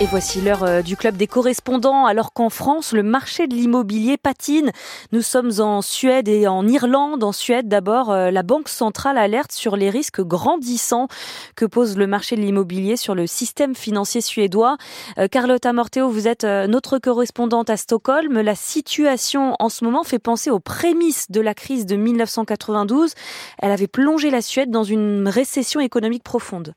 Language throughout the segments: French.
Et voici l'heure euh, du club des correspondants. Alors qu'en France, le marché de l'immobilier patine. Nous sommes en Suède et en Irlande. En Suède, d'abord, euh, la Banque centrale alerte sur les risques grandissants que pose le marché de l'immobilier sur le système financier suédois. Euh, Carlotta Morteo, vous êtes notre correspondante à Stockholm. La situation en ce moment fait penser aux prémices de la crise de 1992. Elle avait plongé la Suède dans une récession économique profonde.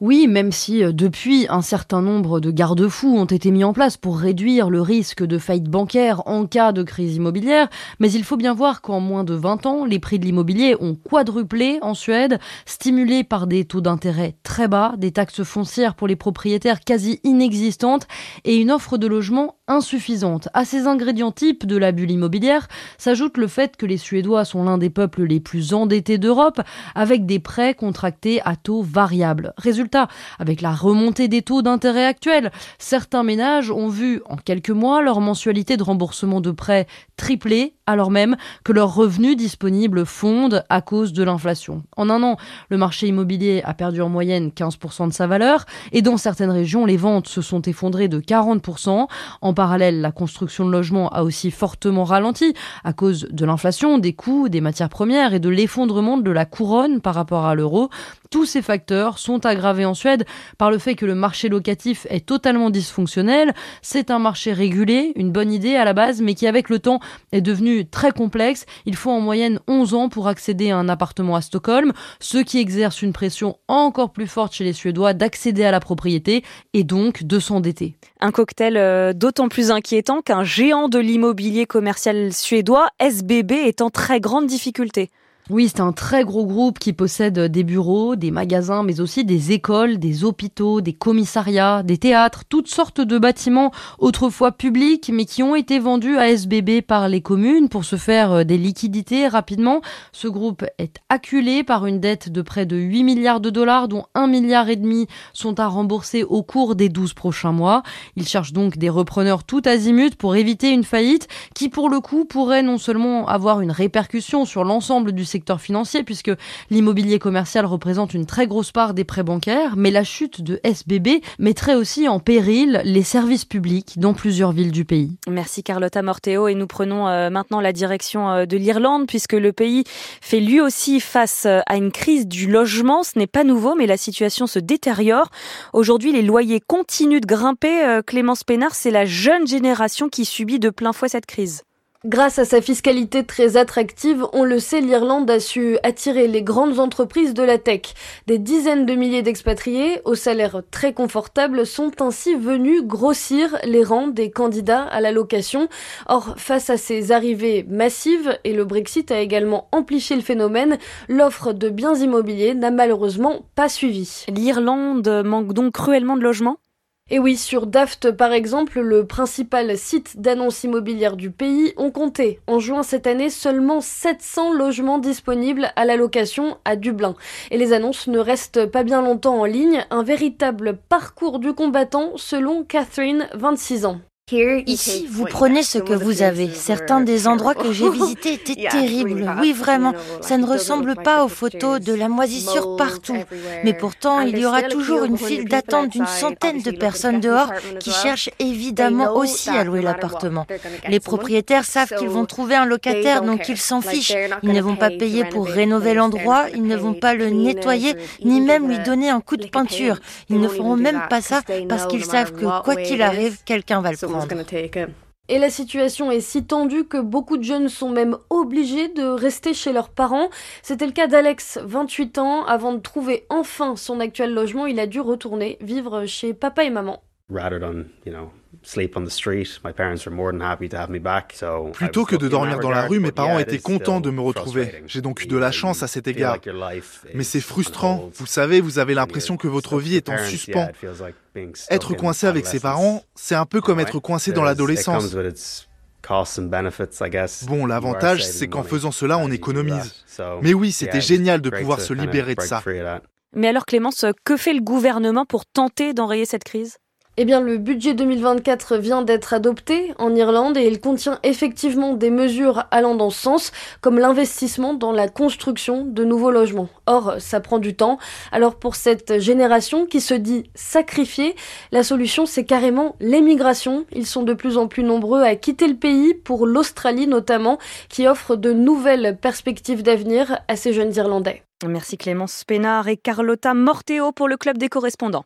Oui, même si euh, depuis un certain nombre de garde-fous ont été mis en place pour réduire le risque de faillite bancaire en cas de crise immobilière, mais il faut bien voir qu'en moins de 20 ans, les prix de l'immobilier ont quadruplé en Suède, stimulés par des taux d'intérêt très bas, des taxes foncières pour les propriétaires quasi inexistantes et une offre de logement insuffisante. À ces ingrédients types de la bulle immobilière s'ajoute le fait que les Suédois sont l'un des peuples les plus endettés d'Europe, avec des prêts contractés à taux variables. Résultat, avec la remontée des taux d'intérêt actuels, certains ménages ont vu en quelques mois leur mensualité de remboursement de prêts tripler, alors même que leurs revenus disponibles fondent à cause de l'inflation. En un an, le marché immobilier a perdu en moyenne 15% de sa valeur et dans certaines régions, les ventes se sont effondrées de 40%. En parallèle, la construction de logements a aussi fortement ralenti à cause de l'inflation, des coûts, des matières premières et de l'effondrement de la couronne par rapport à l'euro. Tous ces facteurs sont aggravés en Suède par le fait que le marché locatif est totalement dysfonctionnel. C'est un marché régulé, une bonne idée à la base, mais qui avec le temps est devenu très complexe. Il faut en moyenne 11 ans pour accéder à un appartement à Stockholm, ce qui exerce une pression encore plus forte chez les Suédois d'accéder à la propriété et donc de s'endetter. Un cocktail euh, d'autant plus inquiétant qu'un géant de l'immobilier commercial suédois, SBB, est en très grande difficulté. Oui, c'est un très gros groupe qui possède des bureaux, des magasins, mais aussi des écoles, des hôpitaux, des commissariats, des théâtres, toutes sortes de bâtiments autrefois publics, mais qui ont été vendus à SBB par les communes pour se faire euh, des liquidités rapidement. Ce groupe est acculé par une dette de près de 8 milliards de dollars, dont 1 milliard et demi sont à rembourser au cours des 12 prochains mois. Il cherche donc des repreneurs tout azimut pour éviter une faillite qui, pour le coup, pourrait non seulement avoir une répercussion sur l'ensemble du secteur financier puisque l'immobilier commercial représente une très grosse part des prêts bancaires, mais la chute de SBB mettrait aussi en péril les services publics dans plusieurs villes du pays. Merci Carlotta Morteo et nous prenons euh, maintenant la direction euh, de l'Irlande puisque le pays fait lui aussi face euh, à une crise du logement. Ce n'est pas nouveau mais la situation se détériore. Aujourd'hui, les loyers continuent de grimper. Clémence Pénard, c'est la jeune génération qui subit de plein fouet cette crise. Grâce à sa fiscalité très attractive, on le sait, l'Irlande a su attirer les grandes entreprises de la tech. Des dizaines de milliers d'expatriés, au salaire très confortable, sont ainsi venus grossir les rangs des candidats à la location. Or, face à ces arrivées massives, et le Brexit a également amplifié le phénomène, l'offre de biens immobiliers n'a malheureusement pas suivi. L'Irlande manque donc cruellement de logements? Et oui, sur Daft par exemple, le principal site d'annonces immobilières du pays, on comptait en juin cette année seulement 700 logements disponibles à la location à Dublin. Et les annonces ne restent pas bien longtemps en ligne, un véritable parcours du combattant selon Catherine, 26 ans. Ici, vous prenez ce que vous avez. Certains des endroits que j'ai visités étaient terribles. Oui, vraiment, ça ne ressemble pas aux photos de la moisissure partout. Mais pourtant, il y aura toujours une file d'attente d'une centaine de personnes dehors qui cherchent évidemment aussi à louer l'appartement. Les propriétaires savent qu'ils vont trouver un locataire, donc ils s'en fichent. Ils ne vont pas payer pour rénover l'endroit, ils ne vont pas le nettoyer, ni même lui donner un coup de peinture. Ils ne feront même pas ça parce qu'ils savent que quoi qu'il arrive, quelqu'un va le prendre. Et la situation est si tendue que beaucoup de jeunes sont même obligés de rester chez leurs parents. C'était le cas d'Alex, 28 ans. Avant de trouver enfin son actuel logement, il a dû retourner vivre chez papa et maman. Plutôt que de dormir dans la rue, mes parents étaient contents de me retrouver. J'ai donc eu de la chance à cet égard. Mais c'est frustrant. Vous savez, vous avez l'impression que votre vie est en suspens. Être coincé avec ses parents, c'est un peu comme être coincé dans l'adolescence. Bon, l'avantage, c'est qu'en faisant cela, on économise. Mais oui, c'était génial de pouvoir se libérer de ça. Mais alors Clémence, que fait le gouvernement pour tenter d'enrayer cette crise? Eh bien, le budget 2024 vient d'être adopté en Irlande et il contient effectivement des mesures allant dans ce sens, comme l'investissement dans la construction de nouveaux logements. Or, ça prend du temps. Alors pour cette génération qui se dit sacrifiée, la solution c'est carrément l'émigration. Ils sont de plus en plus nombreux à quitter le pays pour l'Australie notamment, qui offre de nouvelles perspectives d'avenir à ces jeunes Irlandais. Merci Clémence Pénard et Carlotta Morteo pour le club des correspondants.